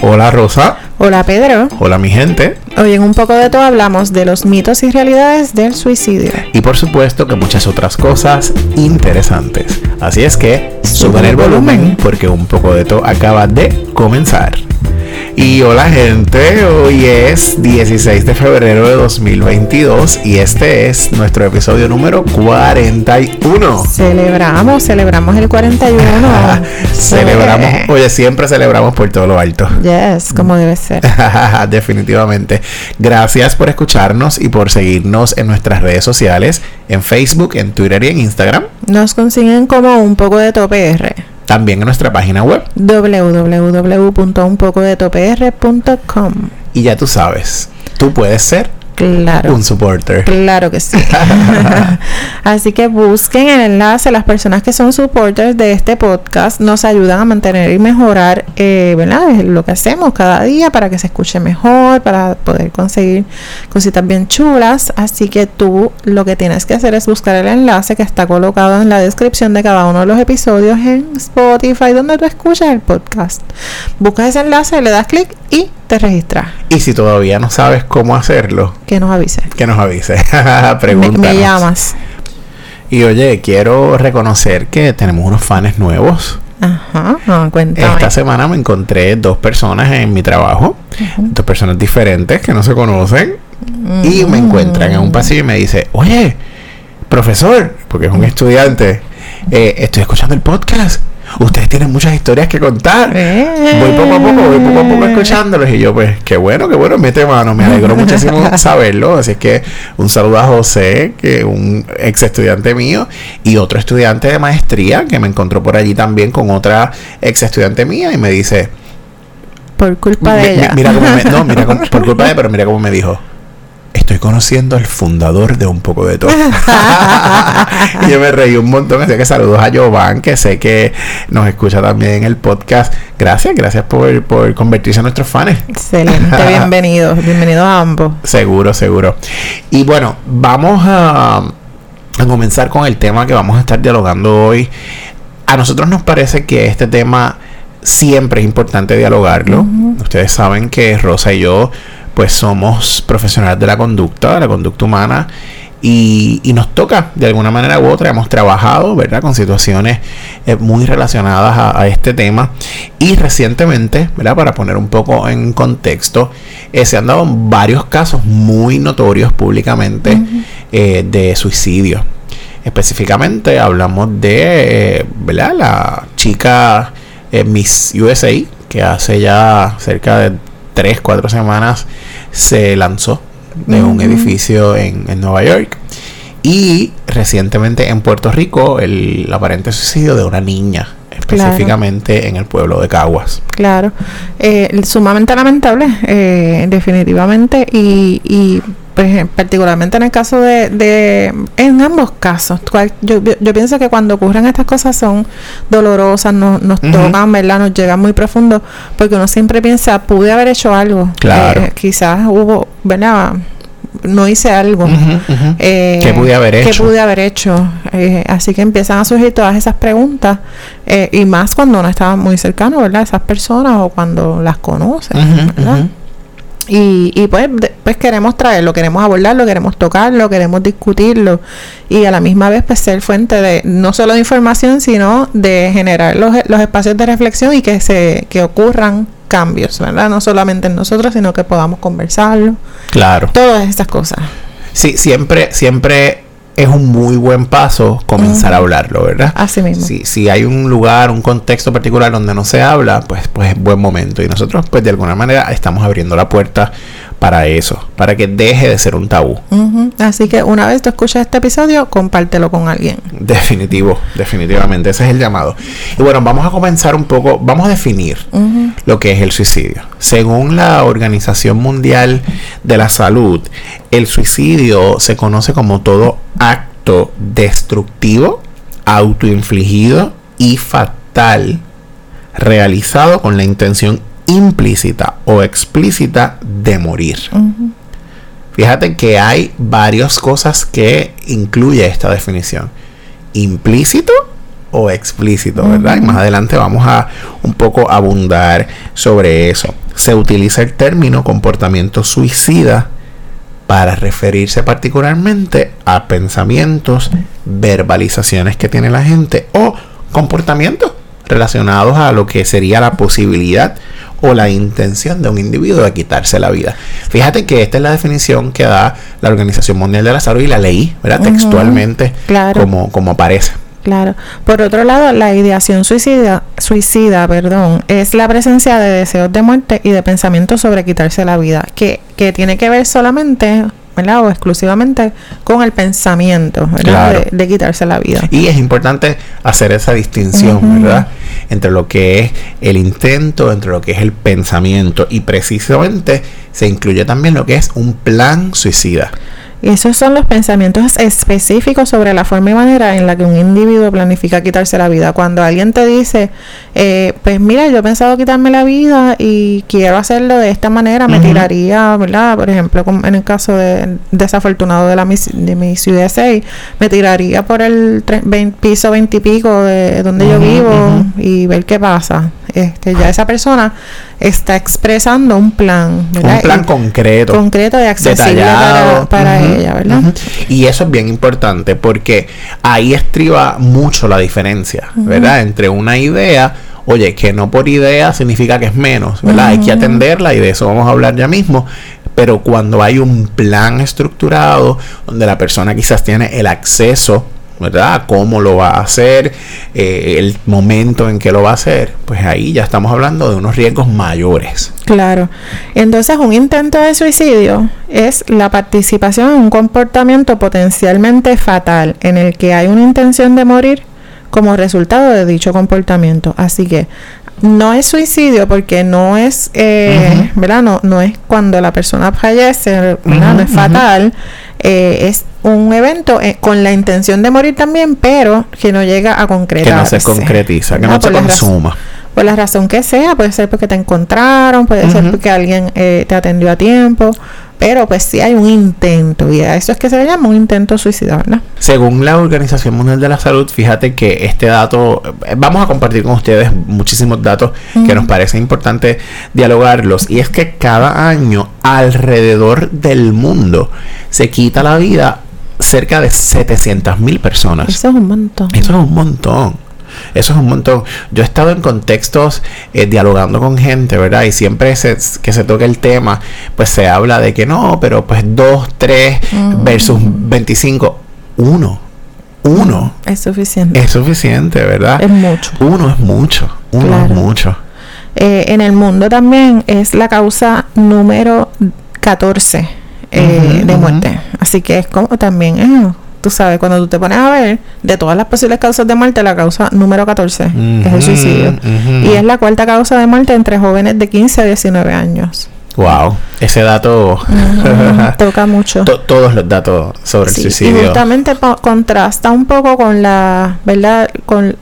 Hola Rosa. Hola Pedro. Hola mi gente. Hoy en un poco de todo hablamos de los mitos y realidades del suicidio. Y por supuesto que muchas otras cosas interesantes. Así es que suban el volumen porque un poco de todo acaba de comenzar. Y hola gente, hoy es 16 de febrero de 2022 y este es nuestro episodio número 41. Celebramos, celebramos el 41. celebramos, oye, siempre celebramos por todo lo alto. Yes, como debe ser. Definitivamente. Gracias por escucharnos y por seguirnos en nuestras redes sociales, en Facebook, en Twitter y en Instagram. Nos consiguen como un poco de topr también en nuestra página web www.unpocodetopr.com. Y ya tú sabes, tú puedes ser Claro. Un supporter. Claro que sí. Así que busquen el enlace. Las personas que son supporters de este podcast nos ayudan a mantener y mejorar eh, ¿verdad? lo que hacemos cada día para que se escuche mejor, para poder conseguir cositas bien chulas. Así que tú lo que tienes que hacer es buscar el enlace que está colocado en la descripción de cada uno de los episodios en Spotify, donde tú escuchas el podcast. Buscas ese enlace, le das clic y te registras. Y si todavía no sabes cómo hacerlo, que nos avise. Que nos avise. Pregúntanos. Me, llamas. Y oye, quiero reconocer que tenemos unos fans nuevos. Ajá, no, cuéntame. Esta semana me encontré dos personas en mi trabajo, dos personas diferentes que no se conocen, y me encuentran en un pasillo y me dice, oye, profesor, porque es un estudiante, eh, estoy escuchando el podcast ustedes tienen muchas historias que contar. Voy poco a poco, voy poco a poco escuchándolos. Y yo, pues, qué bueno, qué bueno, mete mano. Me alegro muchísimo saberlo. Así que un saludo a José, que un ex estudiante mío, y otro estudiante de maestría que me encontró por allí también con otra ex estudiante mía y me dice. Por culpa de ella. Mira cómo me, no, mira por culpa de ella, pero mira cómo me dijo estoy conociendo al fundador de un poco de todo. y yo me reí un montón, así que saludos a Jovan, que sé que nos escucha también en el podcast. Gracias, gracias por, por convertirse en nuestros fans. Excelente, bienvenidos, bienvenidos a ambos. Seguro, seguro. Y bueno, vamos a, a comenzar con el tema que vamos a estar dialogando hoy. A nosotros nos parece que este tema siempre es importante dialogarlo. Ustedes saben que Rosa y yo pues somos profesionales de la conducta, de la conducta humana, y, nos toca de alguna manera u otra, hemos trabajado, ¿verdad?, con situaciones eh, muy relacionadas a, este tema. Y recientemente, ¿verdad?, para poner un poco en contexto, eh, se han dado varios casos muy notorios públicamente eh, de suicidio. Específicamente hablamos de, ¿verdad?, la chica Miss USA, que hace ya cerca de 3, 4 semanas se lanzó de un edificio en, Nueva York. Y recientemente en Puerto Rico el aparente suicidio de una niña, específicamente en el pueblo de Caguas. Claro, eh, sumamente lamentable, eh, definitivamente, y, y pues particularmente en el caso de, de en ambos casos, yo, yo, pienso que cuando ocurren estas cosas son dolorosas, nos, nos tocan, ¿verdad? Nos llegan muy profundo, porque uno siempre piensa, pude haber hecho algo. Claro. Eh, quizás hubo, ¿verdad? No hice algo. Eh, ¿Qué pude haber hecho? ¿Qué pude haber hecho? Eh, así que empiezan a surgir todas esas preguntas, y más cuando uno está muy cercano, ¿verdad? Esas personas o cuando las conoce, ¿verdad? Y, y pues, pues queremos traerlo, queremos abordarlo, queremos tocarlo, queremos discutirlo y a la misma vez pues ser fuente de no solo de información, sino de generar los, los espacios de reflexión y que se que ocurran cambios, ¿verdad? No solamente en nosotros, sino que podamos conversarlo. Claro. Todas estas cosas. Sí, siempre, siempre es un muy buen paso comenzar a hablarlo, ¿verdad? Así mismo. Si, si hay un lugar, un contexto particular donde no se habla, pues, pues es buen momento. Y nosotros, pues de alguna manera, estamos abriendo la puerta para eso, para que deje de ser un tabú. Así que una vez tú escuchas este episodio, compártelo con alguien. Definitivo, definitivamente, ese es el llamado. Y bueno, vamos a comenzar un poco, vamos a definir lo que es el suicidio. Según la Organización Mundial de la Salud, el suicidio se conoce como todo acto destructivo, autoinfligido y fatal realizado con la intención implícita o explícita de morir. Fíjate que hay varias cosas que incluye esta definición. Implícito o explícito, ¿verdad? Y más adelante vamos a un poco abundar sobre eso. Se utiliza el término comportamiento suicida para referirse particularmente a pensamientos, verbalizaciones que tiene la gente o comportamientos relacionados a lo que sería la posibilidad o la intención de un individuo de quitarse la vida. Fíjate que esta es la definición que da la Organización Mundial de la Salud y la leí, ¿verdad? Textualmente, como, como aparece. Claro. Por otro lado, la ideación suicida, suicida, perdón, es la presencia de deseos de muerte y de pensamientos sobre quitarse la vida, que, que tiene que ver solamente ¿verdad? O exclusivamente con el pensamiento, De, quitarse la vida. Y es importante hacer esa distinción, ¿verdad? Entre lo que es el intento, entre lo que es el pensamiento. Y precisamente se incluye también lo que es un plan suicida. Y esos son los pensamientos específicos sobre la forma y manera en la que un individuo planifica quitarse la vida. Cuando alguien te dice, eh, pues mira, yo he pensado quitarme la vida y quiero hacerlo de esta manera, me tiraría, ¿verdad? Por ejemplo, en el caso de, desafortunado de la de mi USA, me tiraría por el piso veintipico de donde yo vivo y ver qué pasa. Este, ya esa persona está expresando un plan, Un plan concreto. Concreto y accesible para, ella, ¿verdad? Y eso es bien importante porque ahí estriba mucho la diferencia, ¿verdad? Entre una idea oye, que no por idea significa que es menos, ¿verdad? Hay que atenderla y de eso vamos a hablar ya mismo. Pero cuando hay un plan estructurado, donde la persona quizás tiene el acceso ¿verdad? ¿Cómo lo va a hacer? Eh, el momento en que lo va a hacer, pues ahí ya estamos hablando de unos riesgos mayores. Claro. Entonces, un intento de suicidio es la participación en un comportamiento potencialmente fatal en el que hay una intención de morir como resultado de dicho comportamiento. Así que no es suicidio porque no es, eh, ¿verdad? No, no es cuando la persona fallece, ¿verdad? no es fatal. Eh, es un evento eh, con la intención de morir también, pero que no llega a concretar. Que no se concretiza, que no, se consuma. Por la razón que sea, puede ser porque te encontraron, puede ser porque alguien eh, te atendió a tiempo, pero pues sí hay un intento y a eso es que se le llama un intento suicida, ¿verdad? Según la Organización Mundial de la Salud, fíjate que este dato, vamos a compartir con ustedes muchísimos datos que nos parece importante dialogarlos y es que cada año alrededor del mundo se quita la vida cerca de 700 mil personas. Eso es un montón. Eso es un montón. Eso es un montón. Yo he estado en contextos eh, dialogando con gente, ¿verdad? Y siempre que se toca el tema, pues se habla de que no, pero pues 2, 3 versus 25. Uno. Uno. Es suficiente. Es suficiente, ¿verdad? Es mucho. Uno es mucho. Uno es mucho. Eh, en el mundo también es la causa número 14 eh, de muerte. Así que es como también es tú sabes, cuando tú te pones a ver, de todas las posibles causas de muerte, la causa número 14 es el suicidio. Y es la cuarta causa de muerte entre jóvenes de 15 a 19 años. Wow, ese dato toca mucho. todos los datos sobre el suicidio. Y justamente contrasta un poco con la, ¿verdad? Con,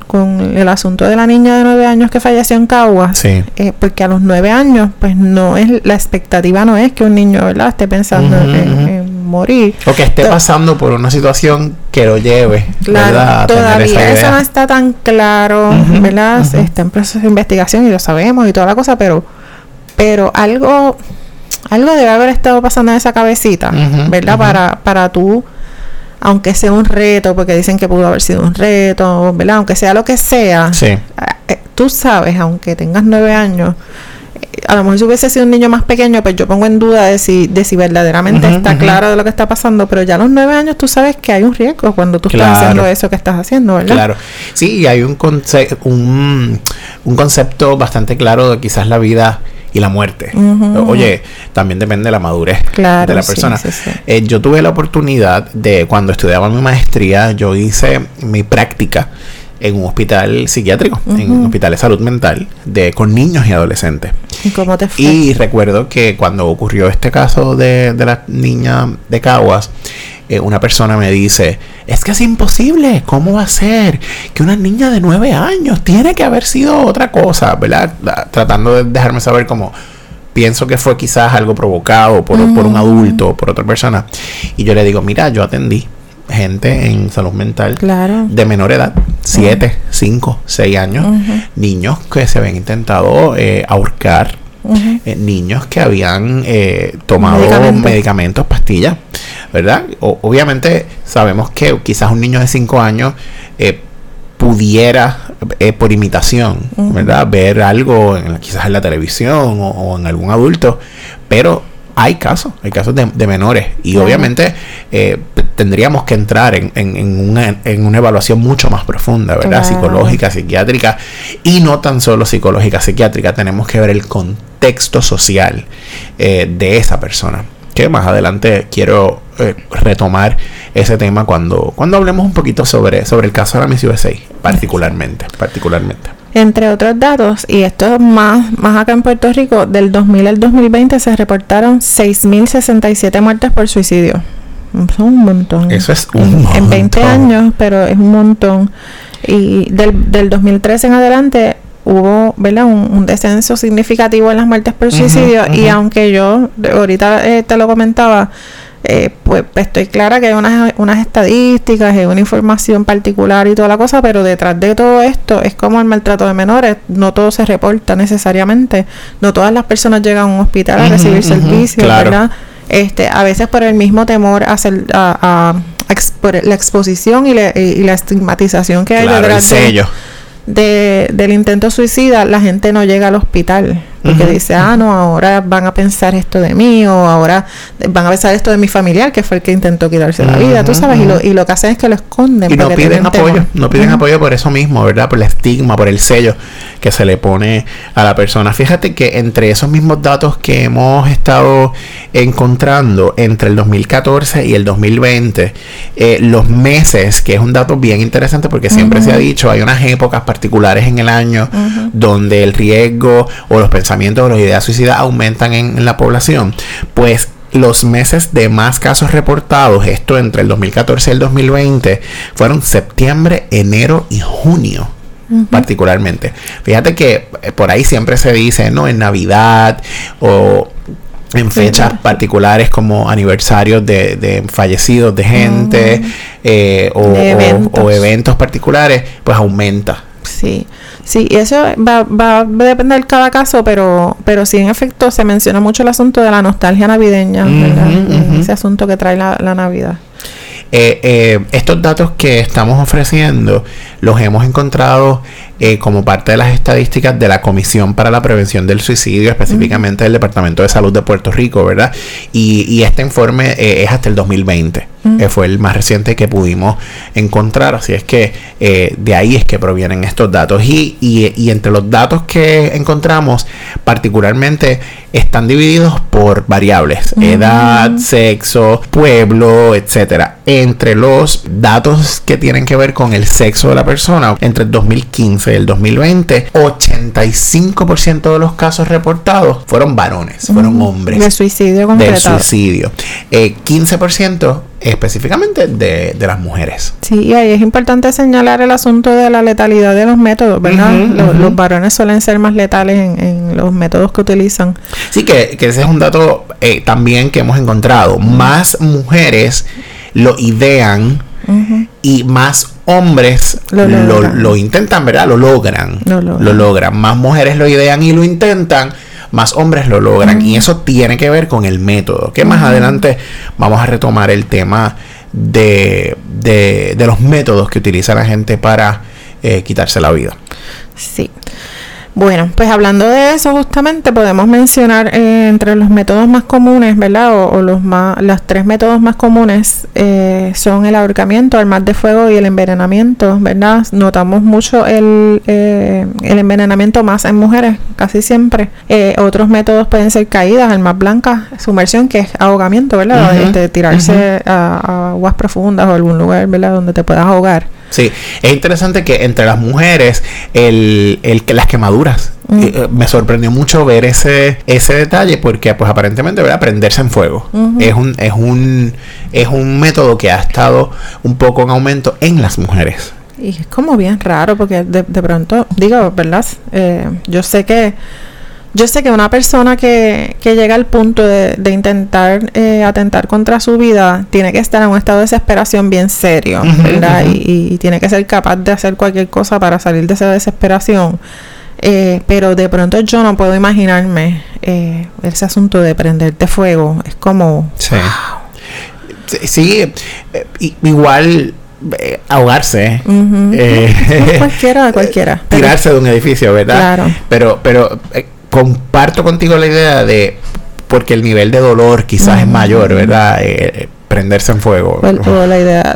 el asunto de la niña de 9 años que falleció en Caguas. Sí. Eh, porque a los 9 años, pues no es, la expectativa no es que un niño, ¿verdad? Esté pensando en morir. O que esté pasando por una situación que lo lleve, ¿verdad? todavía eso no está tan claro, ¿verdad? Está en proceso de investigación y lo sabemos y toda la cosa, pero, pero algo, algo debe haber estado pasando en esa cabecita, ¿verdad? Para, para tú aunque sea un reto, porque dicen que pudo haber sido un reto, ¿verdad? Aunque sea lo que sea, sí. Eh, tú sabes, aunque tengas nueve años, a lo mejor si hubiese sido un niño más pequeño, pues yo pongo en duda de si, de si verdaderamente está claro de lo que está pasando, pero ya a los nueve años tú sabes que hay un riesgo cuando tú estás haciendo eso que estás haciendo, ¿verdad? Claro, sí, y hay un, un, un concepto bastante claro de quizás la vida y la muerte. Oye, también depende de la madurez de la persona. Eh, yo tuve la oportunidad de, cuando estudiaba mi maestría, yo hice mi práctica en un hospital psiquiátrico, en un hospital de salud mental, de, con niños y adolescentes. ¿Y cómo te fue? Y recuerdo que cuando ocurrió este caso de, de la niña de Caguas, eh, una persona me dice, es que es imposible, ¿cómo va a ser? Que una niña de nueve años tiene que haber sido otra cosa, ¿verdad? Tratando de dejarme saber cómo pienso que fue quizás algo provocado por, por un adulto o por otra persona. Y yo le digo, mira, yo atendí gente en salud mental Claro. de menor edad, 7, 5, 6 años, niños que se habían intentado eh, ahorcar, eh, niños que habían eh, tomado Medicamentos. medicamentos, pastillas, ¿verdad? O- obviamente sabemos que quizás un niño de 5 años eh, pudiera, eh, por imitación. ¿verdad? Ver algo en quizás en la televisión o, o en algún adulto, pero hay casos, hay casos de, de menores y Claro. obviamente eh, tendríamos que entrar en, en- en una, en una evaluación mucho más profunda, ¿verdad? Claro. Psicológica, psiquiátrica y no tan solo psicológica, psiquiátrica, tenemos que ver el contexto social eh, de esa persona. Que más adelante quiero eh, retomar ese tema cuando, cuando hablemos un poquito sobre, sobre el caso de la Miss USA, particularmente, particularmente. Entre otros datos, y esto es más, más acá en Puerto Rico, del 2000 al 2020 se reportaron 6.067 muertes por suicidio. Son un montón. Eso es un en, en 20 montón. años, pero es un montón. Y del, del 2013 en adelante hubo ¿verdad? Un, un descenso significativo en las muertes por suicidio. Y aunque yo ahorita eh, te lo comentaba, eh, pues, pues estoy clara que hay unas, unas estadísticas, hay una información particular y toda la cosa, pero detrás de todo esto es como el maltrato de menores, no todo se reporta necesariamente, no todas las personas llegan a un hospital a recibir ujú, servicios, claro. ¿verdad? Este, a veces por el mismo temor a, la exposición y, la- y- y la estigmatización que hay Claro, detrás de, del intento suicida, la gente no llega al hospital. Porque Ujú, dice, ah, no, ahora van a pensar esto de mí, o ahora van a pensar esto de mi familiar, que fue el que intentó quitarse la vida, tú sabes, y, lo, y lo que hacen es que lo esconden. Y no piden apoyo, temor. no piden apoyo por eso mismo, ¿verdad? Por el estigma, por el sello que se le pone a la persona. Fíjate que entre esos mismos datos que hemos estado encontrando entre el 2014 y el 2020, eh, los meses, que es un dato bien interesante porque siempre se ha dicho, hay unas épocas particulares en el año donde el riesgo o los pensamientos o las ideas suicidas aumentan en, en la población, pues los meses de más casos reportados, esto entre el 2014 y el 2020, fueron septiembre, enero y junio. Particularmente. Fíjate que eh, por ahí siempre se dice, ¿no? En Navidad o en fechas particulares como aniversarios de, de fallecidos de gente eh, o, De o- eventos. o eventos particulares, pues aumenta. Sí, sí, y eso va, va a depender cada caso, pero, pero sí, en efecto, se menciona mucho el asunto de la nostalgia navideña, ¿verdad? Eh. Ese asunto que trae la, la Navidad. Eh, eh, estos datos que estamos ofreciendo los hemos encontrado eh, como parte de las estadísticas de la Comisión para la Prevención del Suicidio, específicamente del Departamento de Salud de Puerto Rico, ¿verdad? Y, y este informe eh, es hasta el 2020, Mm. eh, fue el más reciente que pudimos encontrar, así es que eh, de ahí es que provienen estos datos. Y, y- y entre los datos que encontramos, particularmente están divididos por variables, Mm. edad, sexo, pueblo, etcétera. Entre los datos que tienen que ver con el sexo de la persona, entre el 2015 y el 2020, 85% de los casos reportados fueron varones, fueron hombres De suicidio del completado. suicidio. Eh, 15% específicamente de, de las mujeres. Sí, y ahí es importante señalar el asunto de la letalidad de los métodos, ¿verdad? Los- varones suelen ser más letales en, en los métodos que utilizan. Sí, que, que ese es un dato eh, también que hemos encontrado. Más mujeres lo idean y más hombres Lo lo, intentan, ¿verdad? Lo logran. Lo logran. logran. Más mujeres lo idean y lo intentan, más hombres lo logran. Y eso tiene que ver con el método. Que más adelante vamos a retomar el tema de, de, de los métodos que utiliza la gente para eh, quitarse la vida. Sí. Bueno, pues hablando de eso, justamente podemos mencionar eh, entre los métodos más comunes, ¿verdad? O, o los más, los tres métodos más comunes eh, son el ahorcamiento, armas de fuego y el envenenamiento, ¿verdad? Notamos mucho el, eh, el envenenamiento más en mujeres, casi siempre. Eh, otros métodos pueden ser caídas, armas blancas, sumersión, que es ahogamiento, ¿verdad? Ujú, Este, tirarse a, a aguas profundas o algún lugar, ¿verdad? Donde te puedas ahogar. Sí, es interesante que entre las mujeres, el, el que las quemaduras. Mm. eh, eh, me sorprendió mucho ver ese, ese detalle porque pues aparentemente ¿verdad? prenderse en fuego es un es un es un método que ha estado un poco en aumento en las mujeres Y es como bien raro porque de, de pronto, digo, ¿verdad? Eh, yo sé que yo sé que una persona que, que llega al punto de, de intentar eh, atentar contra su vida tiene que estar en un estado de desesperación bien serio, ¿verdad? ujú. Y, y tiene que ser capaz de hacer cualquier cosa para salir de esa desesperación. Eh, pero de pronto yo no puedo imaginarme eh, ese asunto de prenderte fuego. Es como... Sí. Eh, igual eh, ahogarse. Ujú. eh, cualquiera, cualquiera. Tirarse de un edificio, ¿verdad? Claro. Pero, pero eh, comparto contigo la idea de porque el nivel de dolor quizás es mayor, ¿verdad? Eh, prenderse en fuego. o, el- o la idea,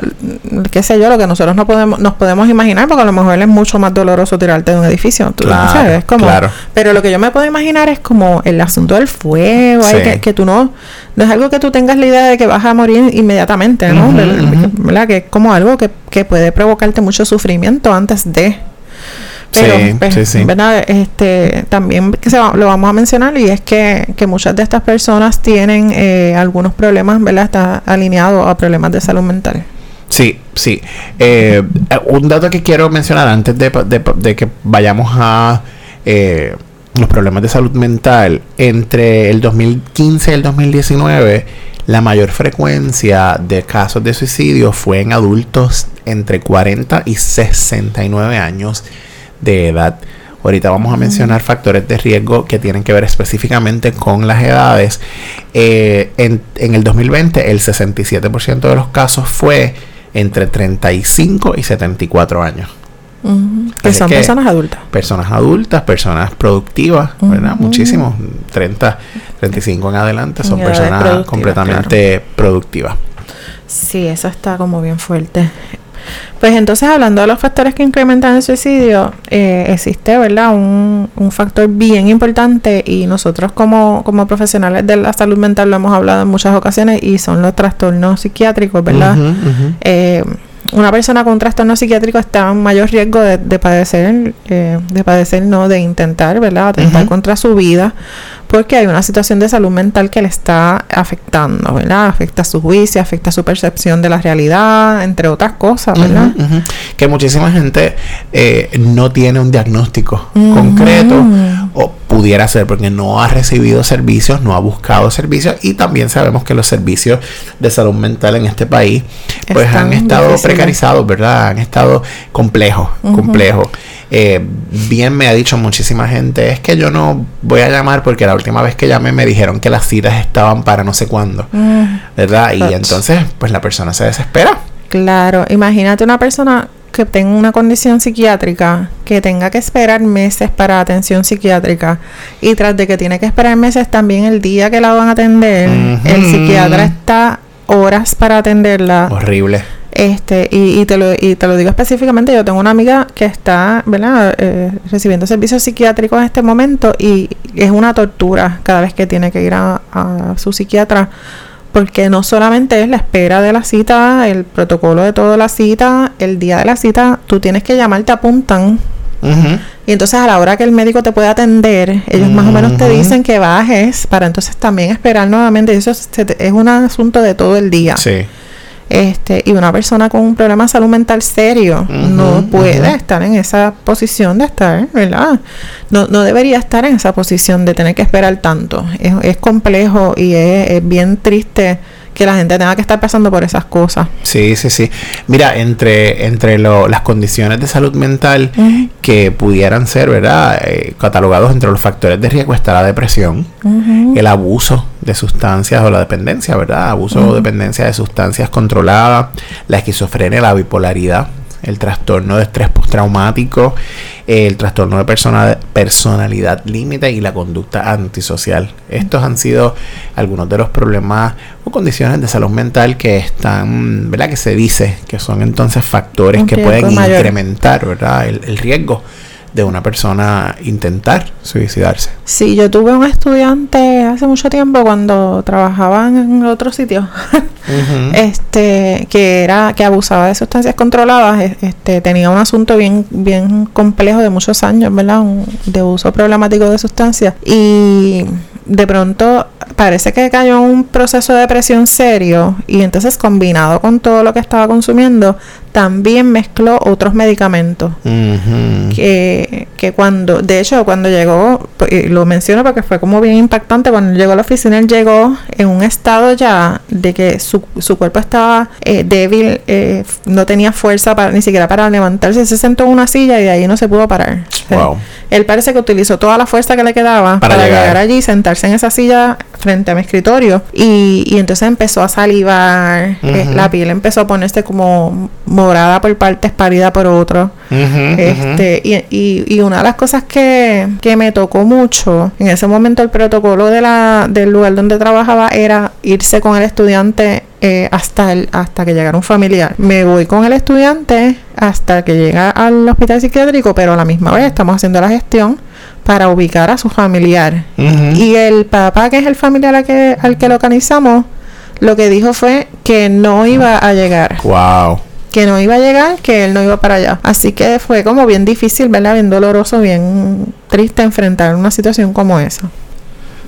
qué sé yo, lo que nosotros no podemos, nos podemos imaginar, porque a lo mejor es mucho más doloroso tirarte de un edificio. tú Claro, sabes, como, claro. Pero lo que yo me puedo imaginar es como el asunto del fuego, Sí. que, que tú no, no es algo que tú tengas la idea de que vas a morir inmediatamente, ¿no? Que es como algo que, que puede provocarte mucho sufrimiento antes de. Pero, Sí, pues, sí, sí. ¿verdad? Este, también que se va- lo vamos a mencionar y es que, que muchas de estas personas tienen eh, algunos problemas, ¿verdad? Está alineado a problemas de salud mental. Sí, sí. Eh, un dato que quiero mencionar antes de, de- de que vayamos a eh, los problemas de salud mental, entre el 2015 y el 2019, la mayor frecuencia de casos de suicidio fue en adultos entre 40 y 69 años de edad. Ahorita vamos a mencionar factores de riesgo que tienen que ver específicamente con las edades. Eh, en, en el 2020, el 67% de los casos fue entre 35 y 74 años. Ujú. Que son que- personas adultas. Personas adultas, personas productivas, ¿verdad? Muchísimos, 30, 35 en adelante son personas completamente productivas. Sí, eso está como bien fuerte. Pues entonces, hablando de los factores que incrementan el suicidio, eh, existe, ¿verdad? Un, un factor bien importante y nosotros como, como profesionales de la salud mental lo hemos hablado en muchas ocasiones y son los trastornos psiquiátricos, ¿verdad? Eh, una persona con un trastorno psiquiátrico está en mayor riesgo de, de padecer, eh, de padecer, no, de intentar, ¿verdad? Atentar contra su vida, porque hay una situación de salud mental que le está afectando, ¿verdad? Afecta su juicio, afecta su percepción de la realidad, entre otras cosas, ¿verdad? Que muchísima gente eh, no tiene un diagnóstico concreto o pudiera ser porque no ha recibido servicios, no ha buscado servicios y también sabemos que los servicios de salud mental en este país pues Están han estado difíciles. precarizados, ¿verdad? Han estado complejos, complejos. Eh, bien me ha dicho muchísima gente, es que yo no voy a llamar porque la última vez que llamé me dijeron que las citas estaban para no sé cuándo, Mm, ¿verdad? Y Ach. entonces pues la persona se desespera. Claro, imagínate una persona que tenga una condición psiquiátrica, que tenga que esperar meses para atención psiquiátrica y tras de que tiene que esperar meses también el día que la van a atender, el psiquiatra está horas para atenderla. Horrible. Este, y, y te lo, y te lo digo específicamente, yo tengo una amiga que está, ¿verdad? Eh, recibiendo servicios psiquiátricos en este momento y es una tortura cada vez que tiene que ir a, a su psiquiatra, porque no solamente es la espera de la cita, el protocolo de toda la cita, el día de la cita, tú tienes que llamar, te apuntan. Y entonces a la hora que el médico te puede atender, ellos más o menos te dicen que bajes para entonces también esperar nuevamente. Eso es, es un asunto de todo el día. Sí. Este, y una persona con un problema de salud mental serio no puede estar en esa posición de estar, ¿verdad? No, no debería estar en esa posición de tener que esperar tanto. Es, es complejo y es, es bien triste que la gente tenga que estar pasando por esas cosas. Sí, sí, sí. Mira, entre, entre lo- las condiciones de salud mental que pudieran ser, ¿verdad? Eh, catalogados entre los factores de riesgo está la depresión, el abuso de sustancias o la dependencia, ¿verdad? Abuso o dependencia de sustancias controladas, la esquizofrenia, la bipolaridad, el trastorno de estrés postraumático, el trastorno de persona- personalidad límite y la conducta antisocial. Estos han sido algunos de los problemas o condiciones de salud mental que están, ¿verdad? Que se dice que son entonces factores que pueden mayor. incrementar, ¿verdad? El, el riesgo de una persona intentar suicidarse. Sí, yo tuve un estudiante hace mucho tiempo cuando trabajaba en otro sitio, este, que era, que abusaba de sustancias controladas, este, tenía un asunto bien, bien complejo de muchos años, ¿verdad? Un- de uso problemático de sustancias. Y de pronto parece que cayó en un proceso de depresión serio y entonces combinado con todo lo que estaba consumiendo, también mezcló otros medicamentos. que, que, cuando, de hecho, cuando llegó, pues, lo menciono porque fue como bien impactante, cuando llegó a la oficina, él llegó en un estado ya de que su, su cuerpo estaba eh, débil, eh, no tenía fuerza para, ni siquiera para levantarse, se sentó en una silla y de ahí no se pudo parar. Wow. Él parece que utilizó toda la fuerza que le quedaba para, llegar. allí, sentarse en esa silla frente a mi escritorio y, y entonces empezó a salivar, eh, la piel empezó a ponerse como morada por partes, pálida por otro. este, y, y, una de las cosas que, que me tocó mucho, en ese momento el protocolo de la, del lugar donde trabajaba era irse con el estudiante eh, hasta, el, hasta que llegara un familiar. Me voy con el estudiante hasta que llega al hospital psiquiátrico, pero a la misma vez estamos haciendo la gestión para ubicar a su familiar. Y el papá, que es el familiar al que, al que localizamos, lo que dijo fue que no iba a llegar. Wow que no iba a llegar, que él no iba para allá. Así que fue como bien difícil, ¿verdad? Bien doloroso, bien triste enfrentar una situación como esa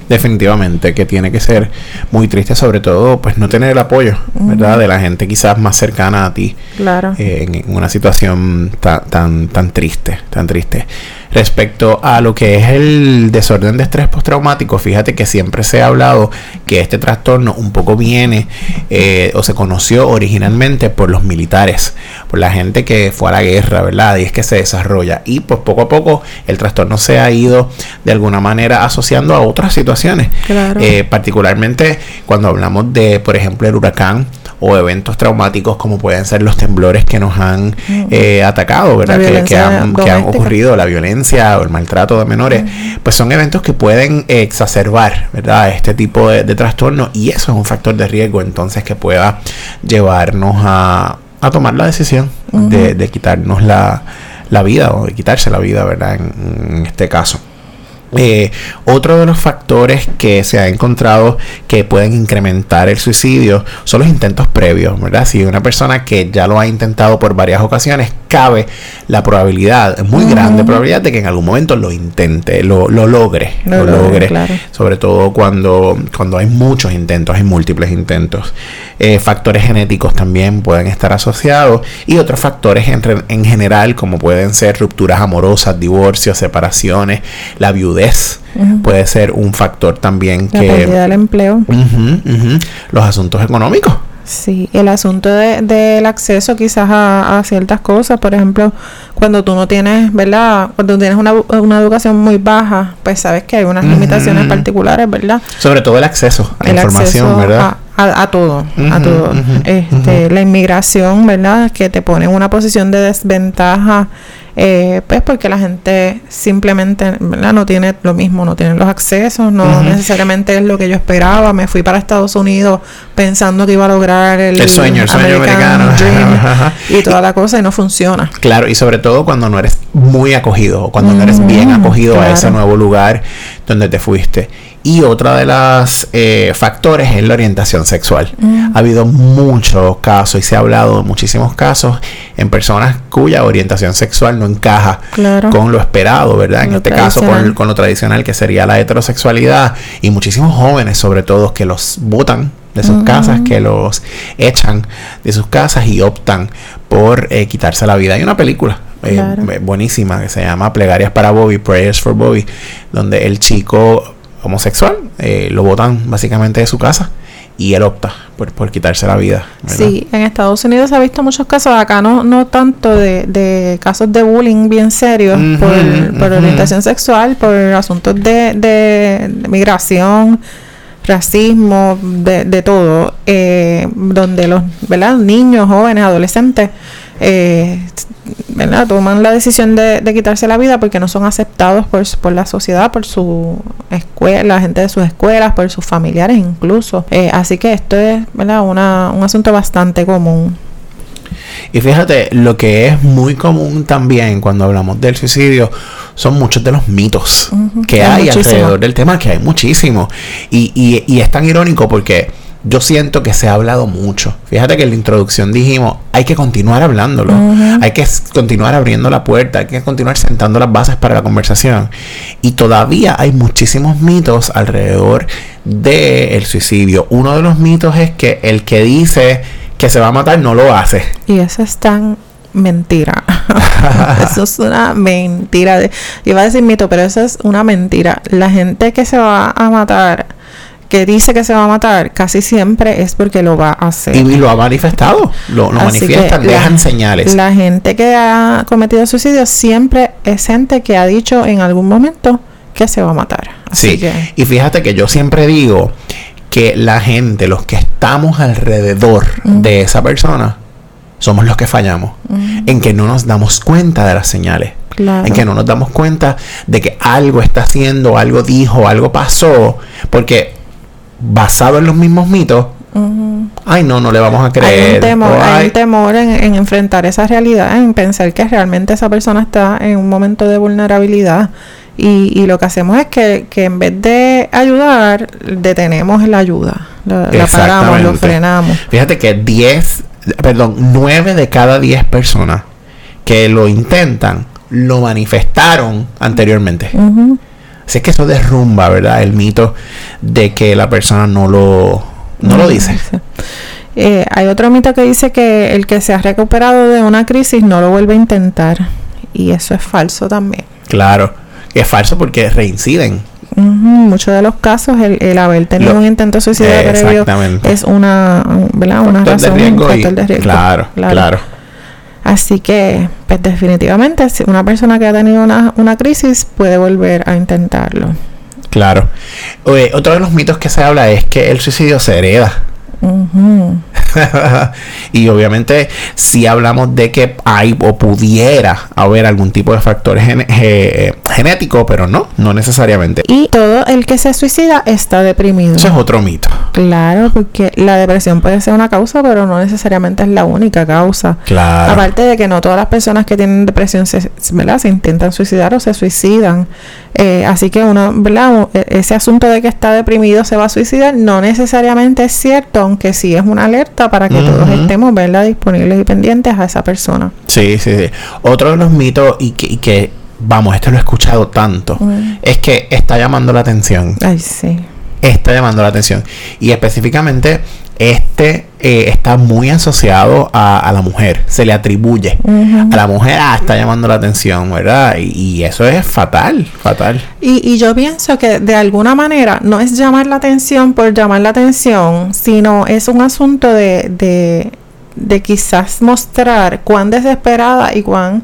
definitivamente que tiene que ser muy triste sobre todo pues no tener el apoyo verdad de la gente quizás más cercana a ti claro eh, en, una situación tan tan tan triste tan triste respecto a lo que es el desorden de estrés postraumático fíjate que siempre se ha hablado que este trastorno un poco viene eh, o se conoció originalmente por los militares por la gente que fue a la guerra verdad y es que se desarrolla. Y pues poco a poco el trastorno se ha ido de alguna manera asociando a otras situaciones. Eh, particularmente cuando hablamos de, por ejemplo, el huracán o eventos traumáticos como pueden ser los temblores que nos han eh, atacado, ¿verdad? Que, han, ocurrido, la violencia o el maltrato de menores, pues son eventos que pueden exacerbar, ¿verdad? Este tipo de, trastorno y eso es un factor de riesgo entonces que pueda llevarnos a, tomar la decisión de, quitarnos la, vida o de quitarse la vida, ¿verdad? en este caso. Eh, otro de los factores que se ha encontrado que pueden incrementar el suicidio son los intentos previos, ¿verdad? Si una persona que ya lo ha intentado por varias ocasiones, cabe la probabilidad, muy grande probabilidad de que en algún momento lo intente, lo, logre, lo, logre, sobre todo cuando, cuando hay muchos intentos, hay múltiples intentos. Eh, factores genéticos también pueden estar asociados y otros factores en, en general como pueden ser rupturas amorosas, divorcios, separaciones, la viudez puede ser un factor también la que... Pérdida del empleo. Los asuntos económicos. Sí, el asunto del de, acceso quizás a, ciertas cosas, por ejemplo, cuando tú no tienes, ¿verdad? Cuando tienes una, una educación muy baja, pues sabes que hay unas limitaciones particulares, ¿verdad? Sobre todo el acceso a la información, ¿verdad? A, todo, a todo. este, La inmigración, ¿verdad? Que te pone en una posición de desventaja eh, pues porque la gente simplemente no tiene lo mismo, no tiene los accesos, no necesariamente es lo que yo esperaba. Me fui para Estados Unidos pensando que iba a lograr el, sueño, el sueño americano y toda la cosa y no funciona. Claro, y sobre todo cuando no eres muy acogido, cuando no eres bien acogido a ese nuevo lugar donde te fuiste. Y otra de las eh, factores es la orientación sexual. Mm. Ha habido muchos casos y se ha hablado de muchísimos casos en personas cuya orientación sexual no encaja con lo esperado, ¿verdad? En este caso con, con, lo tradicional que sería la heterosexualidad y muchísimos jóvenes sobre todo que los votan de sus casas, que los echan de sus casas y optan por eh, quitarse la vida. Hay una película eh, buenísima que se llama Plegarias para Bobby, Prayers for Bobby, donde el chico homosexual, eh, lo botan básicamente de su casa y él opta por, por quitarse la vida. Sí, en Estados Unidos se ha visto muchos casos, acá no, no tanto de, de casos de bullying bien serios por, orientación sexual, por asuntos de, de, migración, racismo, de, de todo, eh, donde los ¿verdad? niños, jóvenes, adolescentes eh, ¿verdad? toman la decisión de, quitarse la vida porque no son aceptados por, por la sociedad, por su escuela, la gente de sus escuelas, por sus familiares incluso. Eh, así que esto es ¿verdad? Una, un asunto bastante común. Y fíjate, lo que es muy común también cuando hablamos del suicidio son muchos de los mitos que hay, alrededor del tema, que hay muchísimos. Y, y, y es tan irónico porque yo siento que se ha hablado mucho. Fíjate que en la introducción dijimos, hay que continuar hablándolo, hay que continuar abriendo la puerta, hay que continuar sentando las bases para la conversación. Y todavía hay muchísimos mitos alrededor del suicidio. Uno de los mitos es que el que dice que se va a matar no lo hace. Y eso es tan mentira. eso es una mentira. iba a decir mito, pero eso es una mentira. La gente que se va a matar que dice que se va a matar, casi siempre es porque lo va a hacer. Y, lo ha manifestado, lo, lo manifiestan, dejan señales. La gente que ha cometido suicidio siempre es gente que ha dicho en algún momento que se va a matar. sí, y fíjate que yo siempre digo que la gente, los que estamos alrededor de esa persona, somos los que fallamos, en que no nos damos cuenta de las señales. En que no nos damos cuenta de que algo está haciendo, algo dijo, algo pasó, porque basado en los mismos mitos, ay no, no le vamos a creer. Hay un temor, hay... temor en, enfrentar esa realidad, en pensar que realmente esa persona está en un momento de vulnerabilidad. Y, y lo que hacemos es que, que, en vez de ayudar, detenemos la ayuda. La, paramos, lo frenamos. Fíjate que 10, perdón, 9 de cada 10 personas que lo intentan, lo manifestaron anteriormente. Así es que eso derrumba, ¿verdad? El mito de que la persona no lo, no lo dice. Eh, hay otro mito que dice que el que se ha recuperado de una crisis no lo vuelve a intentar. Y eso es falso también. Claro, es falso porque reinciden. Muchos de los casos, el, haber tenido un intento suicidio previo es una, ¿verdad? una razón, de riesgo. claro, claro. Así que, pues definitivamente, si una persona que ha tenido una, una crisis puede volver a intentarlo. Claro. otro de los mitos que se habla es que el suicidio se hereda. y obviamente si hablamos de que hay o pudiera haber algún tipo de factor genético, pero no, no necesariamente. Y todo el que se suicida está deprimido. Eso es otro mito. Claro, porque la depresión puede ser una causa, pero no necesariamente es la única causa. Claro. Aparte de que no todas las personas que tienen depresión se, ¿verdad? se intentan suicidar o se suicidan. Eh, así que uno, ¿verdad? E, ese asunto de que está deprimido se va a suicidar no necesariamente es cierto, aunque sí es una alerta para que todos estemos, ¿verdad? Disponibles y pendientes a esa persona. Sí, sí, sí. Otro de los mitos y que, vamos, esto lo he escuchado tanto, es que está llamando la atención. Ay, sí. Está llamando la atención. Y específicamente este eh, está muy asociado a, la mujer, se le atribuye a la mujer, ah, está llamando la atención, ¿verdad? Y, eso es fatal, fatal. Y, y, yo pienso que de alguna manera no es llamar la atención por llamar la atención, sino es un asunto de, de, de quizás mostrar cuán desesperada y cuán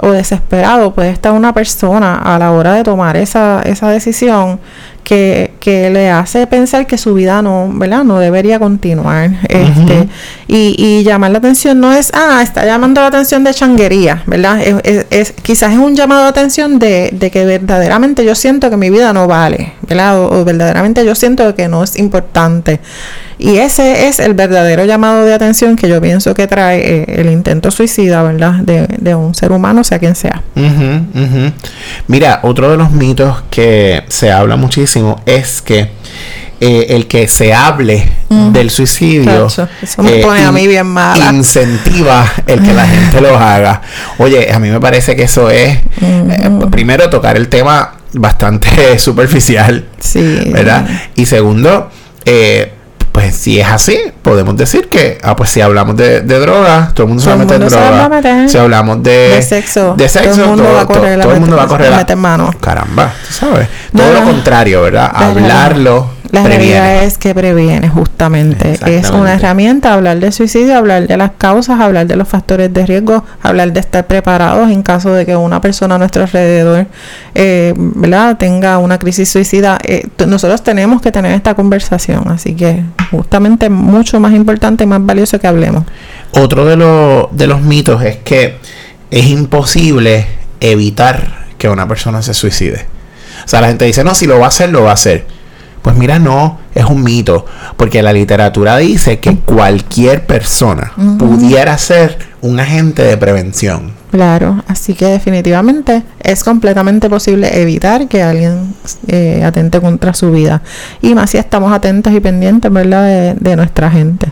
o desesperado puede estar una persona a la hora de tomar esa, esa decisión que, que, le hace pensar que su vida no, ¿verdad? No debería continuar. Este, y, y, llamar la atención no es, ah, está llamando la atención de changuería, ¿verdad? Es, es, quizás es un llamado de atención de, de, que verdaderamente yo siento que mi vida no vale, ¿verdad? O, verdaderamente yo siento que no es importante. Y ese es el verdadero llamado de atención que yo pienso que trae eh, el intento suicida, ¿verdad? De, de, un ser humano, sea quien sea. Mira, otro de los mitos que se habla muchísimo es que eh, el que se hable del suicidio eh, incentiva el que la gente lo haga. Oye, a mí me parece que eso es, eh, primero, tocar el tema bastante superficial, ¿verdad? Y segundo, pues si es así, podemos decir que, ah, pues si hablamos de, de drogas, todo el mundo se va a meter en drogas. Si hablamos de, sexo, de sexo, todo el mundo va a correr, todo, el mundo va a correr la, mano. Caramba, tú sabes. todo lo contrario, ¿verdad? Hablarlo la realidad es que previene, justamente. Es una herramienta hablar de suicidio, hablar de las causas, hablar de los factores de riesgo, hablar de estar preparados en caso de que una persona a nuestro alrededor eh, ¿verdad? tenga una crisis suicida. Eh, nosotros tenemos que tener esta conversación, así que justamente mucho más importante y más valioso que hablemos. Otro de, los de los mitos es que es imposible evitar que una persona se suicide. O sea, la gente dice, no, si lo va a hacer, lo va a hacer. Pues mira, no, es un mito, porque la literatura dice que cualquier persona pudiera ser un agente de prevención. Claro, así que definitivamente es completamente posible evitar que alguien eh, atente contra su vida. Y más si estamos atentos y pendientes, ¿verdad?, de, nuestra gente.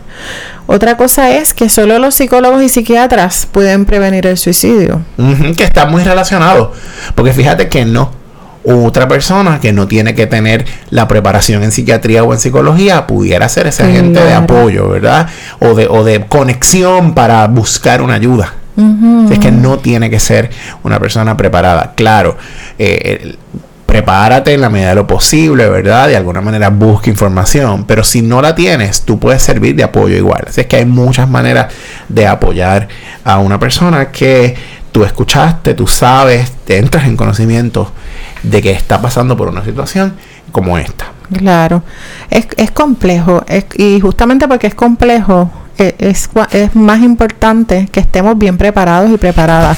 Otra cosa es que solo los psicólogos y psiquiatras pueden prevenir el suicidio. que está muy relacionado. Porque fíjate que no. Otra persona que no tiene que tener la preparación en psiquiatría o en psicología pudiera ser ese agente de apoyo, ¿verdad? O de, o de conexión para buscar una ayuda. Es que no tiene que ser una persona preparada. Claro, eh, prepárate en la medida de lo posible, ¿verdad? De alguna manera busca información, pero si no la tienes, tú puedes servir de apoyo igual. Así es que hay muchas maneras de apoyar a una persona que tú escuchaste, tú sabes, te entras en conocimiento de que está pasando por una situación como esta. Claro, es, es complejo y justamente porque es complejo, es, es, más importante que estemos bien preparados y preparadas.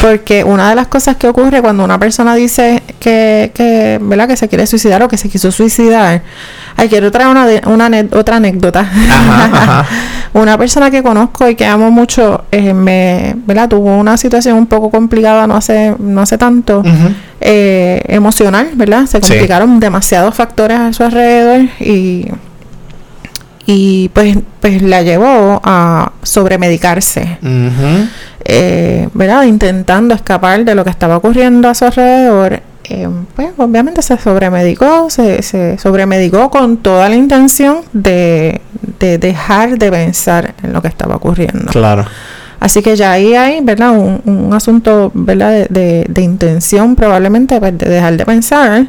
Porque una de las cosas que ocurre cuando una persona dice que, que, ¿verdad? que se quiere suicidar o que se quiso suicidar, ay, quiero traer una, una otra anécdota. una persona que conozco y que amo mucho, eh, me, ¿verdad? tuvo una situación un poco complicada no hace, no hace tanto. Eh, emocional, ¿verdad? Se complicaron demasiados factores a su alrededor y y pues, pues la llevó a sobremedicarse, eh, ¿verdad? Intentando escapar de lo que estaba ocurriendo a su alrededor. Eh, pues obviamente se sobremedicó, se, se sobremedicó con toda la intención de, de dejar de pensar en lo que estaba ocurriendo. Claro. Así que ya ahí hay, ¿verdad? Un, un asunto, ¿verdad? De, de, intención probablemente pues, de dejar de pensar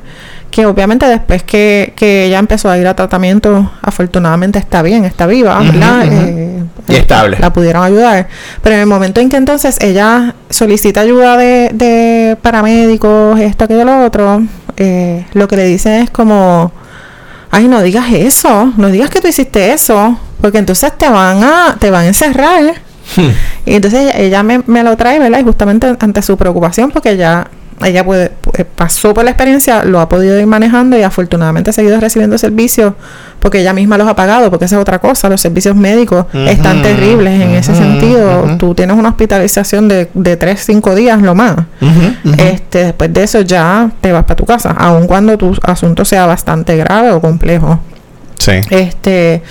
que obviamente después que, que ella empezó a ir a tratamiento, afortunadamente está bien, está viva, ¿verdad? Eh, y estable. La pudieron ayudar. Pero en el momento en que entonces ella solicita ayuda de, de paramédicos, esto, aquello, lo otro, eh, lo que le dicen es como, ay, no digas eso, no digas que tú hiciste eso, porque entonces te van a, te van a encerrar. Hmm. Y entonces ella me, me, lo trae, ¿verdad? Y justamente ante su preocupación, porque ya ella puede, eh, pasó por la experiencia, lo ha podido ir manejando y afortunadamente ha seguido recibiendo servicios porque ella misma los ha pagado, porque esa es otra cosa, los servicios médicos están terribles en ese sentido. Tú tienes una hospitalización de, de 3, 5 días lo más. este Después de eso ya te vas para tu casa, aun cuando tu asunto sea bastante grave o complejo. Sí. Este,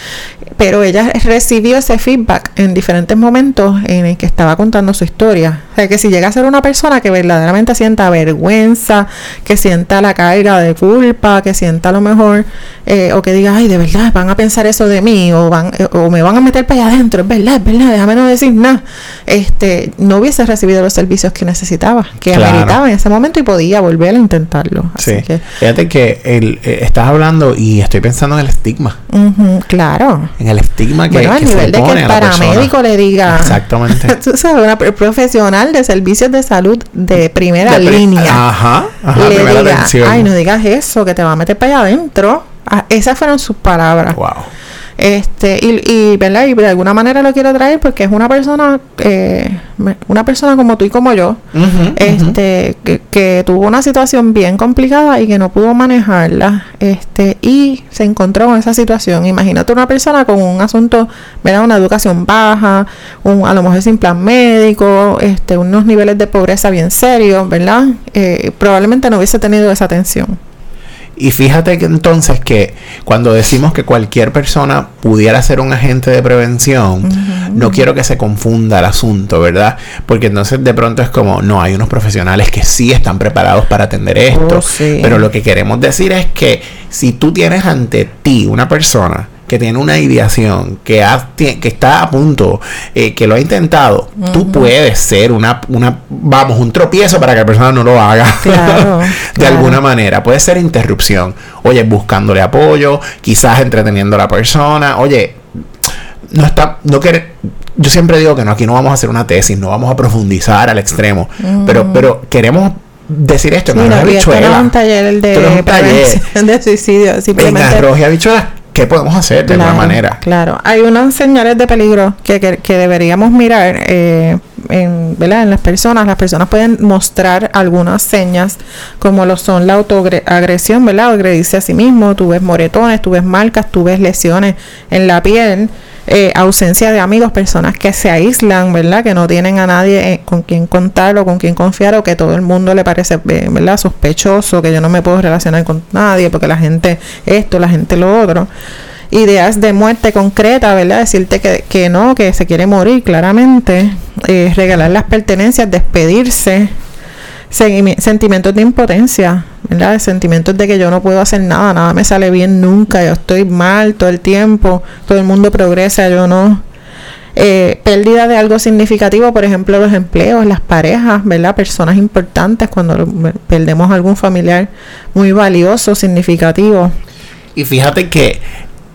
pero ella recibió ese feedback en diferentes momentos en el que estaba contando su historia. O sea, que si llega a ser una persona que verdaderamente sienta vergüenza, que sienta la carga de culpa, que sienta a lo mejor, eh, o que diga, ay, de verdad, van a pensar eso de mí, o, van, eh, o me van a meter para allá adentro, es verdad, es verdad, déjame no decir nada. Este, no hubiese recibido los servicios que necesitaba, que ameritaba en ese momento y podía volver a intentarlo. Así que, Fíjate que el, eh, estás hablando y estoy pensando en el estigma. claro el estigma que, bueno, nivel de que el paramédico le diga exactamente tú sabes una profesional de servicios de salud de primera línea. Ajá, le diga ay no digas eso que te va a meter para allá adentro ah, esas fueron sus palabras. Wow este y, y verdad y de alguna manera lo quiero traer porque es una persona eh, una persona como tú y como yo este que, tuvo una situación bien complicada y que no pudo manejarla este y se encontró en esa situación. Imagínate una persona con un asunto verdad una educación baja un a lo mejor sin plan médico este unos niveles de pobreza bien serios verdad eh, probablemente no hubiese tenido esa atención y fíjate que entonces que cuando decimos que cualquier persona pudiera ser un agente de prevención, no quiero que se confunda el asunto, ¿verdad? Porque entonces de pronto es como, no, hay unos profesionales que sí están preparados para atender esto. Oh, pero lo que queremos decir es que si tú tienes ante ti una persona que tiene una ideación, que, que está a punto, eh, que lo ha intentado, tú puedes ser una, una, vamos, un tropiezo para que la persona no lo haga. de alguna manera. Puede ser interrupción. Oye, buscándole apoyo, quizás entreteniendo a la persona. Oye, no está, no quiere, yo siempre digo que no, aquí no vamos a hacer una tesis, no vamos a profundizar al extremo, pero, pero queremos decir esto en Mira, habichuela. un taller de, de suicidio, simplemente. En habichuela ¿qué podemos hacer de alguna manera? Claro, hay unas señales de peligro que, que, deberíamos mirar eh, en, ¿verdad? en las personas. Las personas pueden mostrar algunas señas, como lo son la autoagresión, ¿verdad? Agredirse a sí mismo, tú ves moretones, tú ves marcas, tú ves lesiones en la piel. Eh, ausencia de amigos, personas que se aíslan, ¿verdad? Que no tienen a nadie eh, con quien contar o con quien confiar o que todo el mundo le parece, eh, ¿verdad? Sospechoso, que yo no me puedo relacionar con nadie porque la gente esto, la gente lo otro. Ideas de muerte concreta, ¿verdad? Decirte que, que no, que se quiere morir claramente, regalar las pertenencias, despedirse, sentimientos de impotencia, ¿verdad? Sentimientos de que yo no puedo hacer nada, nada me sale bien nunca, yo estoy mal todo el tiempo, todo el mundo progresa, yo no. Eh, pérdida de algo significativo, por ejemplo, los empleos, las parejas, ¿verdad? Personas importantes cuando perdemos algún familiar muy valioso, significativo. Y fíjate que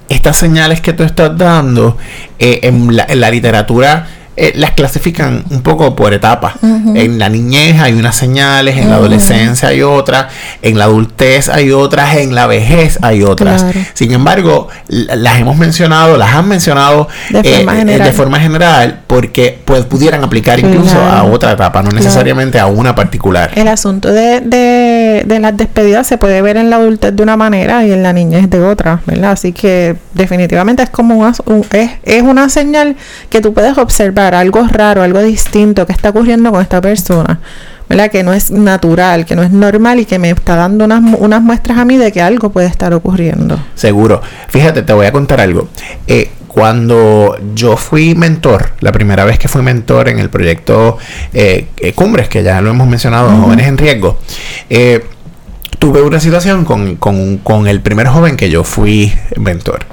estas señales que tú estás dando eh, en, la, en la literatura eh, las clasifican un poco por etapas. En la niñez hay unas señales, en la adolescencia hay otras, en la adultez hay otras, en la vejez hay otras. Sin embargo, las hemos mencionado, las han mencionado de, eh, forma, general. porque pues, pudieran aplicar incluso a otra etapa, no necesariamente a una particular. El asunto de, de, de, las despedidas se puede ver en la adultez de una manera y en la niñez de otra, ¿verdad? Así que definitivamente es como una, es, es una señal que tú puedes observar algo raro, algo distinto que está ocurriendo con esta persona, ¿verdad? Que no es natural, que no es normal y que me está dando unas, unas muestras a mí de que algo puede estar ocurriendo. Seguro. Fíjate, te voy a contar algo. Eh, cuando yo fui mentor, la primera vez que fui mentor en el proyecto eh, eh, Cumbres, que ya lo hemos mencionado, Jóvenes en Riesgo, tuve una situación con, con, con el primer joven que yo fui mentor.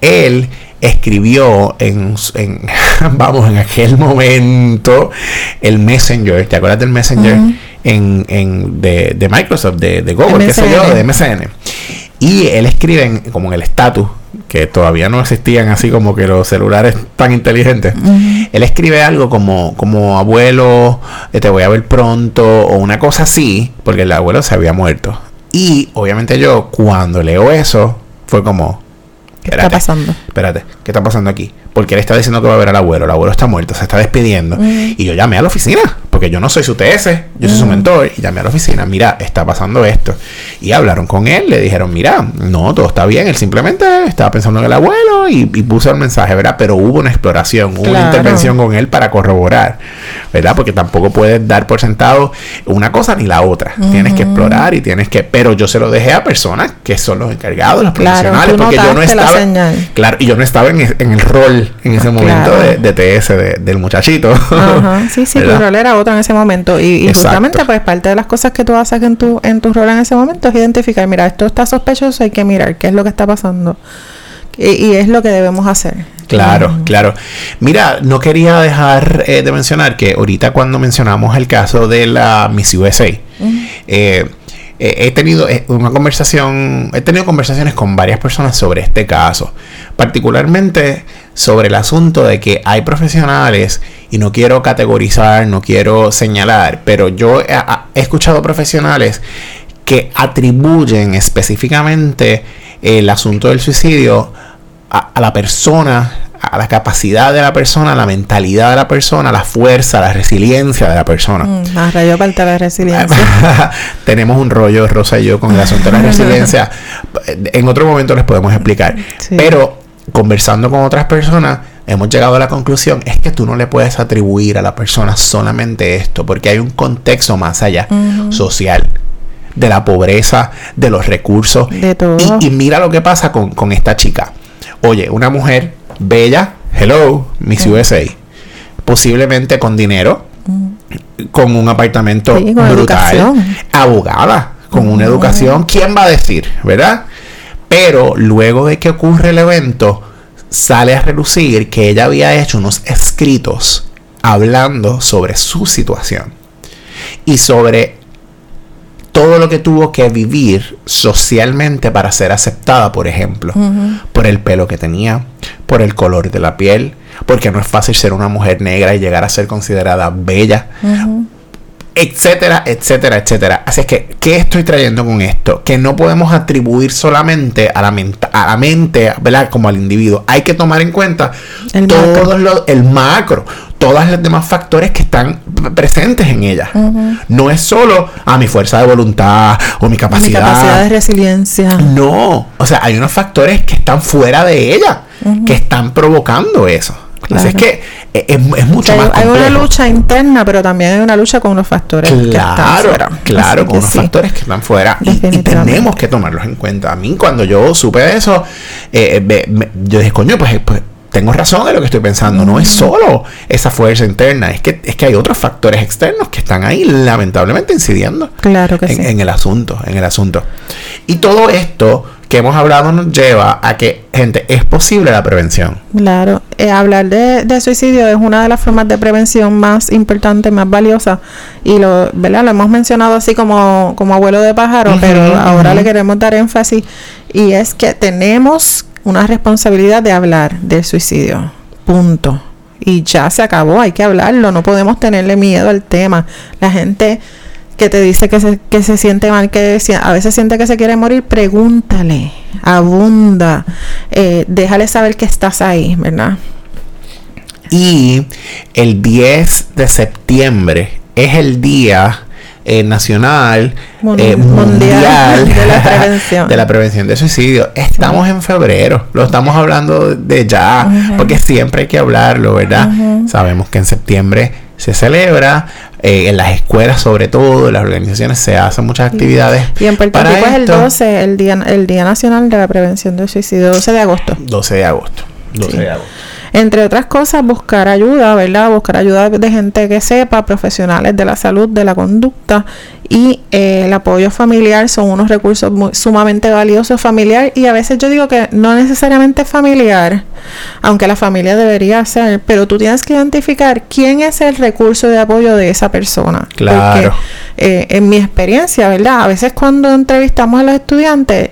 Él escribió en, vamos, en aquel momento el Messenger, ¿te acuerdas del Messenger? en, en, de, de Microsoft, de, de Google, qué sé yo, de MSN. Y él escribe como en el estatus, que todavía no existían así como que los celulares tan inteligentes. Él escribe algo como, como abuelo, eh, te voy a ver pronto, o una cosa así, porque el abuelo se había muerto. Y obviamente yo, cuando leo eso, fue como, ¿Qué está pasando? Espérate, ¿qué está pasando aquí? Porque él está diciendo que va a ver al abuelo. El abuelo está muerto, se está despidiendo. Mm. Y yo llamé a la oficina, porque yo no soy su TS, yo soy su mm. mentor. Y llamé a la oficina, mira, está pasando esto. Y hablaron con él, le dijeron, mira, no, todo está bien. Él simplemente estaba pensando en el abuelo y, puso el mensaje, ¿verdad? Pero hubo una exploración, hubo una intervención con él para corroborar, ¿verdad? Porque tampoco puedes dar por sentado una cosa ni la otra. Tienes que explorar y tienes que. Pero yo se lo dejé a personas que son los encargados, los profesionales, porque yo no estaba. Claro, y yo no estaba en, el rol en ese momento de, TS del muchachito. Ajá, sí, sí, tu rol era otro en ese momento. Y, justamente, pues, parte de las cosas que tú haces en tu, en tu rol en ese momento es identificar, mira, esto está sospechoso, hay que mirar qué es lo que está pasando. Y, es lo que debemos hacer. Claro, claro. Mira, no quería dejar eh, de mencionar que ahorita cuando mencionamos el caso de la Miss USA, eh, he tenido eh, una conversación, he tenido conversaciones con varias personas sobre este caso, particularmente sobre el asunto de que hay profesionales, y no quiero categorizar, no quiero señalar, pero yo he, escuchado profesionales que atribuyen específicamente el asunto del suicidio a la persona a la capacidad de la persona, a la mentalidad de la persona, a la fuerza, a la resiliencia de la persona. Mm, más rayo falta la resiliencia. Tenemos un rollo, Rosa y yo, con el asunto de la resiliencia. en otro momento les podemos explicar. Pero conversando con otras personas, hemos llegado a la conclusión, es que tú no le puedes atribuir a la persona solamente esto, porque hay un contexto más allá, social de la pobreza, de los recursos. De todo. Y, mira lo que pasa con, con esta chica. Oye, una mujer bella, hello, Miss USA, posiblemente con dinero, con un apartamento brutal, abogada, con una educación, ¿quién va a decir? ¿Verdad? Pero luego de que ocurre el evento, sale a relucir que ella había hecho unos escritos hablando sobre su situación y sobre todo lo que tuvo que vivir socialmente para ser aceptada, por ejemplo, por el pelo que tenía, por el color de la piel, porque no es fácil ser una mujer negra y llegar a ser considerada bella, etcétera, etcétera, etcétera. Así es que, ¿qué estoy trayendo con esto? Que no podemos atribuir solamente a la, a la mente, ¿verdad? Como al individuo. Hay que tomar en cuenta el todo macro. el macro todos los demás factores que están presentes en ella. No es solo a mi fuerza de voluntad o mi capacidad. Mi capacidad de resiliencia. No, o sea, hay unos factores que están fuera de ella, que están provocando eso. Así es que es, es mucho más Hay una lucha interna, pero también hay una lucha con los factores claro, que están fuera. Claro, con los factores que están fuera. Y, tenemos que tomarlos en cuenta. A mí, cuando yo supe de eso, eh, yo dije, coño, pues, pues tengo razón en lo que estoy pensando. No es solo esa fuerza interna, es que, es que hay otros factores externos que están ahí lamentablemente incidiendo claro que en, sí. en el asunto, en el asunto. Y todo esto que hemos hablado nos lleva a que, gente, es posible la prevención. Claro, eh, hablar de, suicidio es una de las formas de prevención más importantes, más valiosas. Y lo, ¿verdad? lo hemos mencionado así como, como abuelo de pájaro, pero ahora le queremos dar énfasis. Y es que tenemos una responsabilidad de hablar del suicidio. Punto. Y ya se acabó, hay que hablarlo, no podemos tenerle miedo al tema. La gente que te dice que se, que se siente mal, que a veces siente que se quiere morir, pregúntale, abunda, eh, déjale saber que estás ahí, ¿verdad? Y el 10 de septiembre es el día eh, nacional, eh, mundial, de, la prevención. de la prevención de suicidio. Estamos en febrero, lo estamos hablando de ya, porque siempre hay que hablarlo, ¿verdad? Sabemos que en septiembre se celebra, eh, en las escuelas sobre todo, en las organizaciones se hacen muchas actividades. Y en Puerto Rico es el 12, el día, el día Nacional de la Prevención del Suicidio, 12 de agosto. 12 de agosto. 12 de agosto. Entre otras cosas, buscar ayuda, ¿verdad? Buscar ayuda de gente que sepa, profesionales de la salud, de la conducta y eh, el apoyo familiar son unos recursos sumamente valiosos familiar y a veces yo digo que no necesariamente familiar, aunque la familia debería ser, pero tú tienes que identificar quién es el recurso de apoyo de esa persona. Claro. Porque eh, en mi experiencia, ¿verdad? A veces cuando entrevistamos a los estudiantes,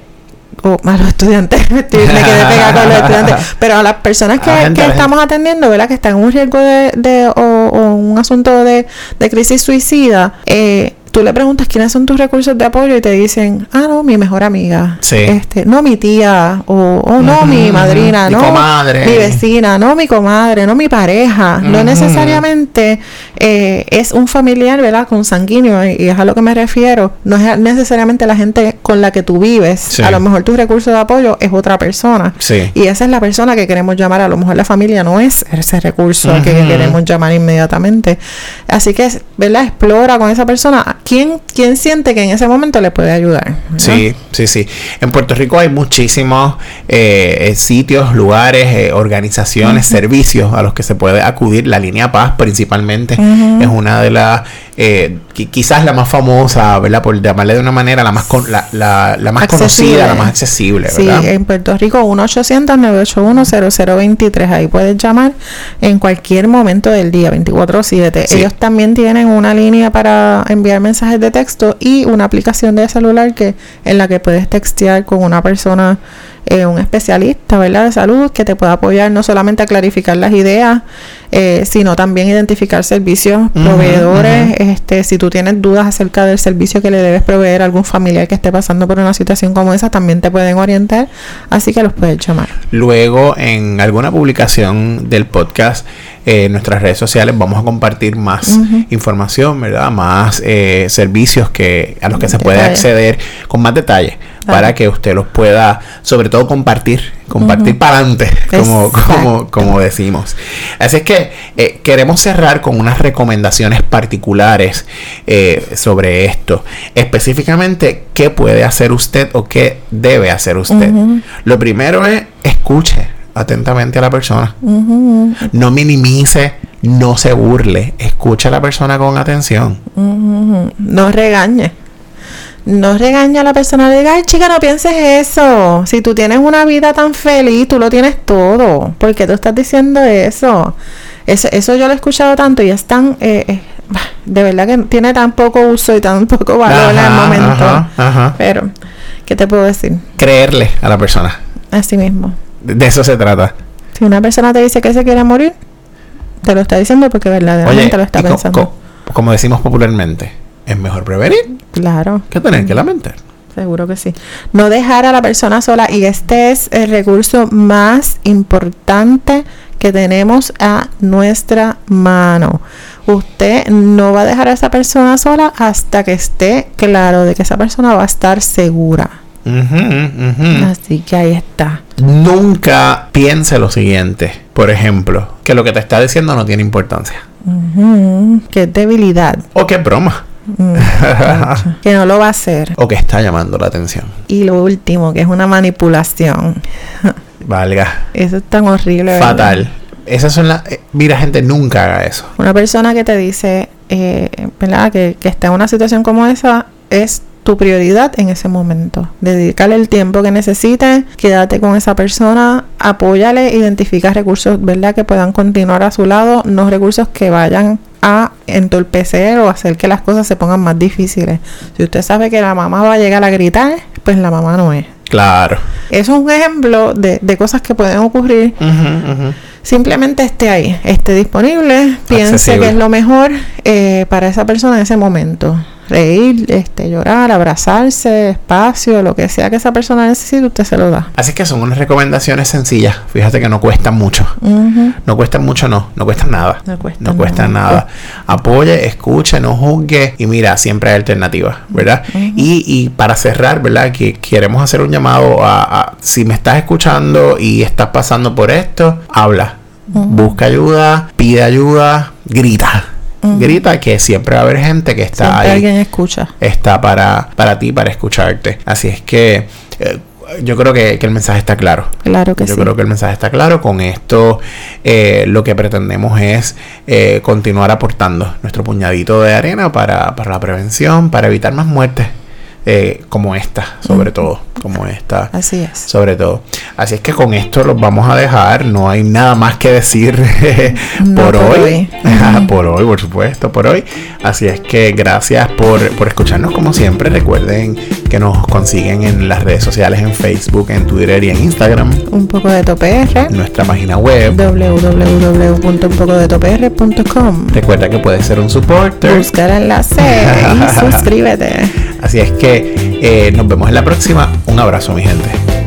o a los estudiantes, me quedé pegada con los estudiantes, pero a las personas que, estamos atendiendo, ¿verdad? Que están en un riesgo de, de o, o, un asunto de, de crisis suicida, eh, tú le preguntas quiénes son tus recursos de apoyo y te dicen, ah, no, mi mejor amiga. Sí. Este, no mi tía, o, no mi madrina, mi no comadre. mi vecina, no mi comadre, no mi pareja. No necesariamente eh, es un familiar, ¿verdad? Consanguíneo, y, y es a lo que me refiero. No es necesariamente la gente con la que tú vives. A lo mejor tu recurso de apoyo es otra persona. Sí. Y esa es la persona que queremos llamar. A lo mejor la familia no es ese recurso que queremos llamar inmediatamente. Así que, ¿verdad? Explora con esa persona ¿quién, quién siente que en ese momento le puede ayudar? Sí, sí, sí. En Puerto Rico hay muchísimos eh, eh, sitios, lugares, eh, organizaciones, servicios a los que se puede acudir. La línea Paz principalmente es una de las eh, quizás la más famosa, ¿verdad? Por llamarle de una manera, la más con, la, la, la, más conocida, la más accesible, ¿verdad? Sí, en Puerto Rico 1-800-981-0023. Ahí puedes llamar en cualquier momento del día, 24-7. Ellos también tienen una línea para enviar mensajes de texto y una aplicación de celular que en la que puedes textear con una persona eh, un especialista ¿verdad? de salud que te pueda apoyar no solamente a clarificar las ideas, eh, sino también identificar servicios, proveedores. Este, si tú tienes dudas acerca del servicio que le debes proveer a algún familiar que esté pasando por una situación como esa, también te pueden orientar, así que los puedes llamar. Luego, en alguna publicación del podcast, eh, en nuestras redes sociales vamos a compartir más información, ¿verdad? Más servicios que a los que se puede acceder con más detalle para que usted los pueda, sobre todo, compartir, compartir para adelante, como, como, como, decimos. Así es que eh, queremos cerrar con unas recomendaciones particulares eh, sobre esto. Específicamente, ¿qué puede hacer usted o qué debe hacer usted? Lo primero es escuche atentamente a la persona. No minimice, no se burle. Escuche a la persona con atención. No regañe no regaña a la persona, le diga, ay chica, no pienses eso. Si tú tienes una vida tan feliz, tú lo tienes todo. ¿Por qué tú estás diciendo eso? Eso, eso yo lo he escuchado tanto y es tan, eh, eh, de verdad que tiene tan poco uso y tan poco valor en el momento. Pero, ¿qué te puedo decir? Creerle a la persona. Así mismo. De, eso se trata. Si una persona te dice que se quiere morir, te lo está diciendo porque verdaderamente lo está pensando. como decimos popularmente, es mejor prevenir claro. que tener que lamentar. Seguro que sí. No dejar a la persona sola y este es el recurso más importante que tenemos a nuestra mano. Usted no va a dejar a esa persona sola hasta que esté claro de que esa persona va a estar segura. Así que ahí está. Nunca piense lo siguiente. Por ejemplo, que lo que te está diciendo no tiene importancia. Que es debilidad. O es broma. Mm, que no lo va a hacer. O que está llamando la atención. Y lo último, que es una manipulación. Valga. Eso es tan horrible. Fatal. Esas son las... Eh, mira, gente, nunca haga eso. Una persona que te dice, eh, ¿verdad? Que, que está en una situación como esa, es tu prioridad en ese momento. Dedicarle el tiempo que necesite, quédate con esa persona, apóyale, identifica recursos, ¿verdad? Que puedan continuar a su lado, no recursos que vayan a entorpecer o hacer que las cosas se pongan más difíciles. Si usted sabe que la mamá va a llegar a gritar, pues la mamá no es. Claro. Eso es un ejemplo de, de cosas que pueden ocurrir. Simplemente esté ahí, esté disponible, piense que es lo mejor eh, para esa persona en ese momento reír, este, llorar, abrazarse, espacio, lo que sea que esa persona necesite, usted se lo da. Así que son unas recomendaciones sencillas. Fíjate que no cuestan mucho. No cuestan mucho, no. No cuestan nada. No, cuesta cuestan nada. Apoye, escuche, no juzgue. Y mira, siempre hay alternativas, ¿verdad? y, y, para cerrar, ¿verdad? Que queremos hacer un llamado a, si me estás escuchando y estás pasando por esto, habla. Busca ayuda, pide ayuda, grita grita que siempre va a haber gente que está ahí. alguien escucha. Está para, para ti, para escucharte. Así es que eh, yo creo que, el mensaje está claro. Claro que yo creo que el mensaje está claro. Con esto eh, lo que pretendemos es eh, continuar aportando nuestro puñadito de arena para, para la prevención, para evitar más muertes eh, como esta, sobre todo, como esta. Así es. Sobre todo. Así es que con esto los vamos a dejar, no hay nada más que decir por, hoy. por hoy, por supuesto, por hoy. Así es que gracias por, por escucharnos como siempre. Recuerden que nos consiguen en las redes sociales, en Facebook, en Twitter y en Instagram. Un poco de topr. Nuestra página web. www.unpocodetopr.com. Recuerda que puedes ser un supporter. Buscar enlace y suscríbete. Así es eh, nos vemos en la próxima. Un abrazo, mi gente.